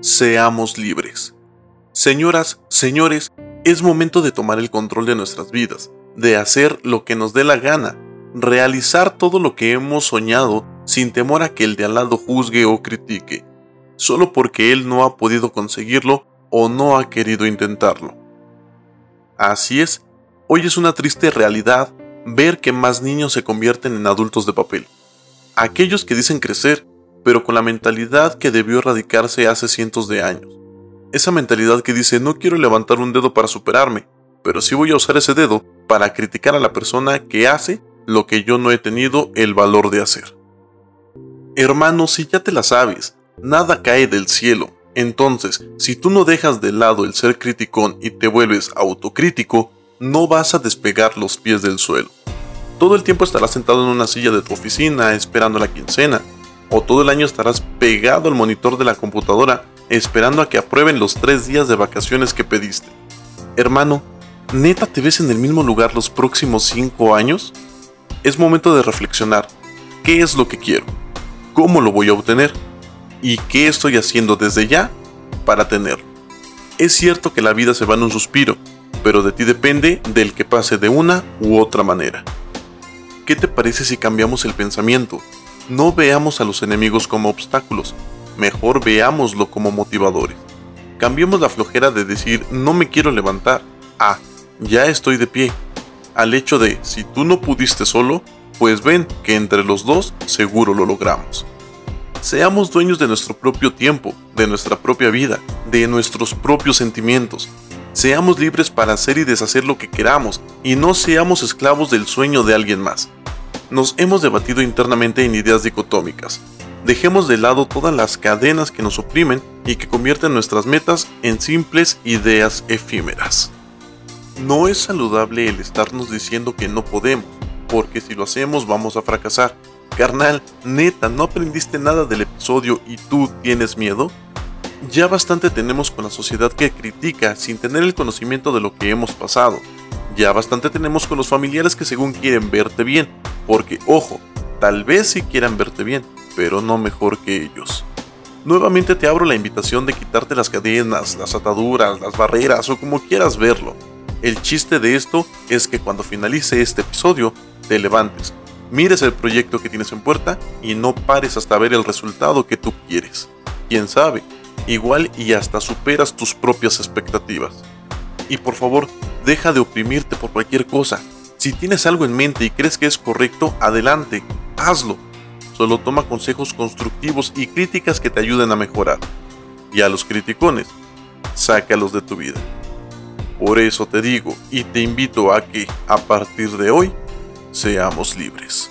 Seamos libres. Señoras, señores, es momento de tomar el control de nuestras vidas, de hacer lo que nos dé la gana, realizar todo lo que hemos soñado sin temor a que el de al lado juzgue o critique, solo porque él no ha podido conseguirlo o no ha querido intentarlo. Así es, hoy es una triste realidad ver que más niños se convierten en adultos de papel. Aquellos que dicen crecer, pero con la mentalidad que debió erradicarse hace cientos de años. Esa mentalidad que dice no quiero levantar un dedo para superarme, pero sí voy a usar ese dedo para criticar a la persona que hace lo que yo no he tenido el valor de hacer. Hermano, si ya te la sabes, nada cae del cielo. Entonces, si tú no dejas de lado el ser criticón y te vuelves autocrítico, no vas a despegar los pies del suelo. Todo el tiempo estarás sentado en una silla de tu oficina esperando la quincena, o todo el año estarás pegado al monitor de la computadora esperando a que aprueben los tres días de vacaciones que pediste. Hermano, ¿neta te ves en el mismo lugar los próximos cinco años? es momento de reflexionar. ¿Qué es lo que quiero? ¿Cómo lo voy a obtener? ¿Y qué estoy haciendo desde ya para tenerlo? Es cierto que la vida se va en un suspiro, pero de ti depende del que pase de una u otra manera. ¿Qué te parece si cambiamos el pensamiento? No veamos a los enemigos como obstáculos, mejor veámoslo como motivadores. Cambiemos la flojera de decir no me quiero levantar a ya estoy de pie al hecho de, si tú no pudiste solo, pues ven que entre los dos seguro lo logramos. Seamos dueños de nuestro propio tiempo, de nuestra propia vida, de nuestros propios sentimientos. Seamos libres para hacer y deshacer lo que queramos y no seamos esclavos del sueño de alguien más. Nos hemos debatido internamente en ideas dicotómicas. Dejemos de lado todas las cadenas que nos oprimen y que convierten nuestras metas en simples ideas efímeras. No es saludable el estarnos diciendo que no podemos, porque si lo hacemos vamos a fracasar. Carnal, neta, ¿no aprendiste nada del episodio y tú tienes miedo? Ya bastante tenemos con la sociedad que critica sin tener el conocimiento de lo que hemos pasado. Ya bastante tenemos con los familiares que según quieren verte bien, porque ojo, tal vez sí quieran verte bien, pero no mejor que ellos. Nuevamente te abro la invitación de quitarte las cadenas, las ataduras, las barreras o como quieras verlo el chiste de esto es que cuando finalice este episodio, te levantes, mires el proyecto que tienes en puerta y no pares hasta ver el resultado que tú quieres. Quién sabe, igual y hasta superas tus propias expectativas. Y por favor, deja de oprimirte por cualquier cosa. Si tienes algo en mente y crees que es correcto, adelante, hazlo. Solo toma consejos constructivos y críticas que te ayuden a mejorar. Y a los criticones, sácalos de tu vida. Por eso te digo y te invito a que, a partir de hoy, seamos libres.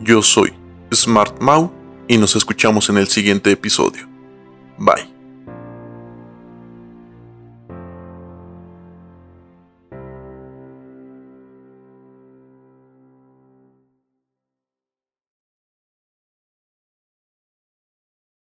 Yo soy Smart Mau y nos escuchamos en el siguiente episodio. Bye.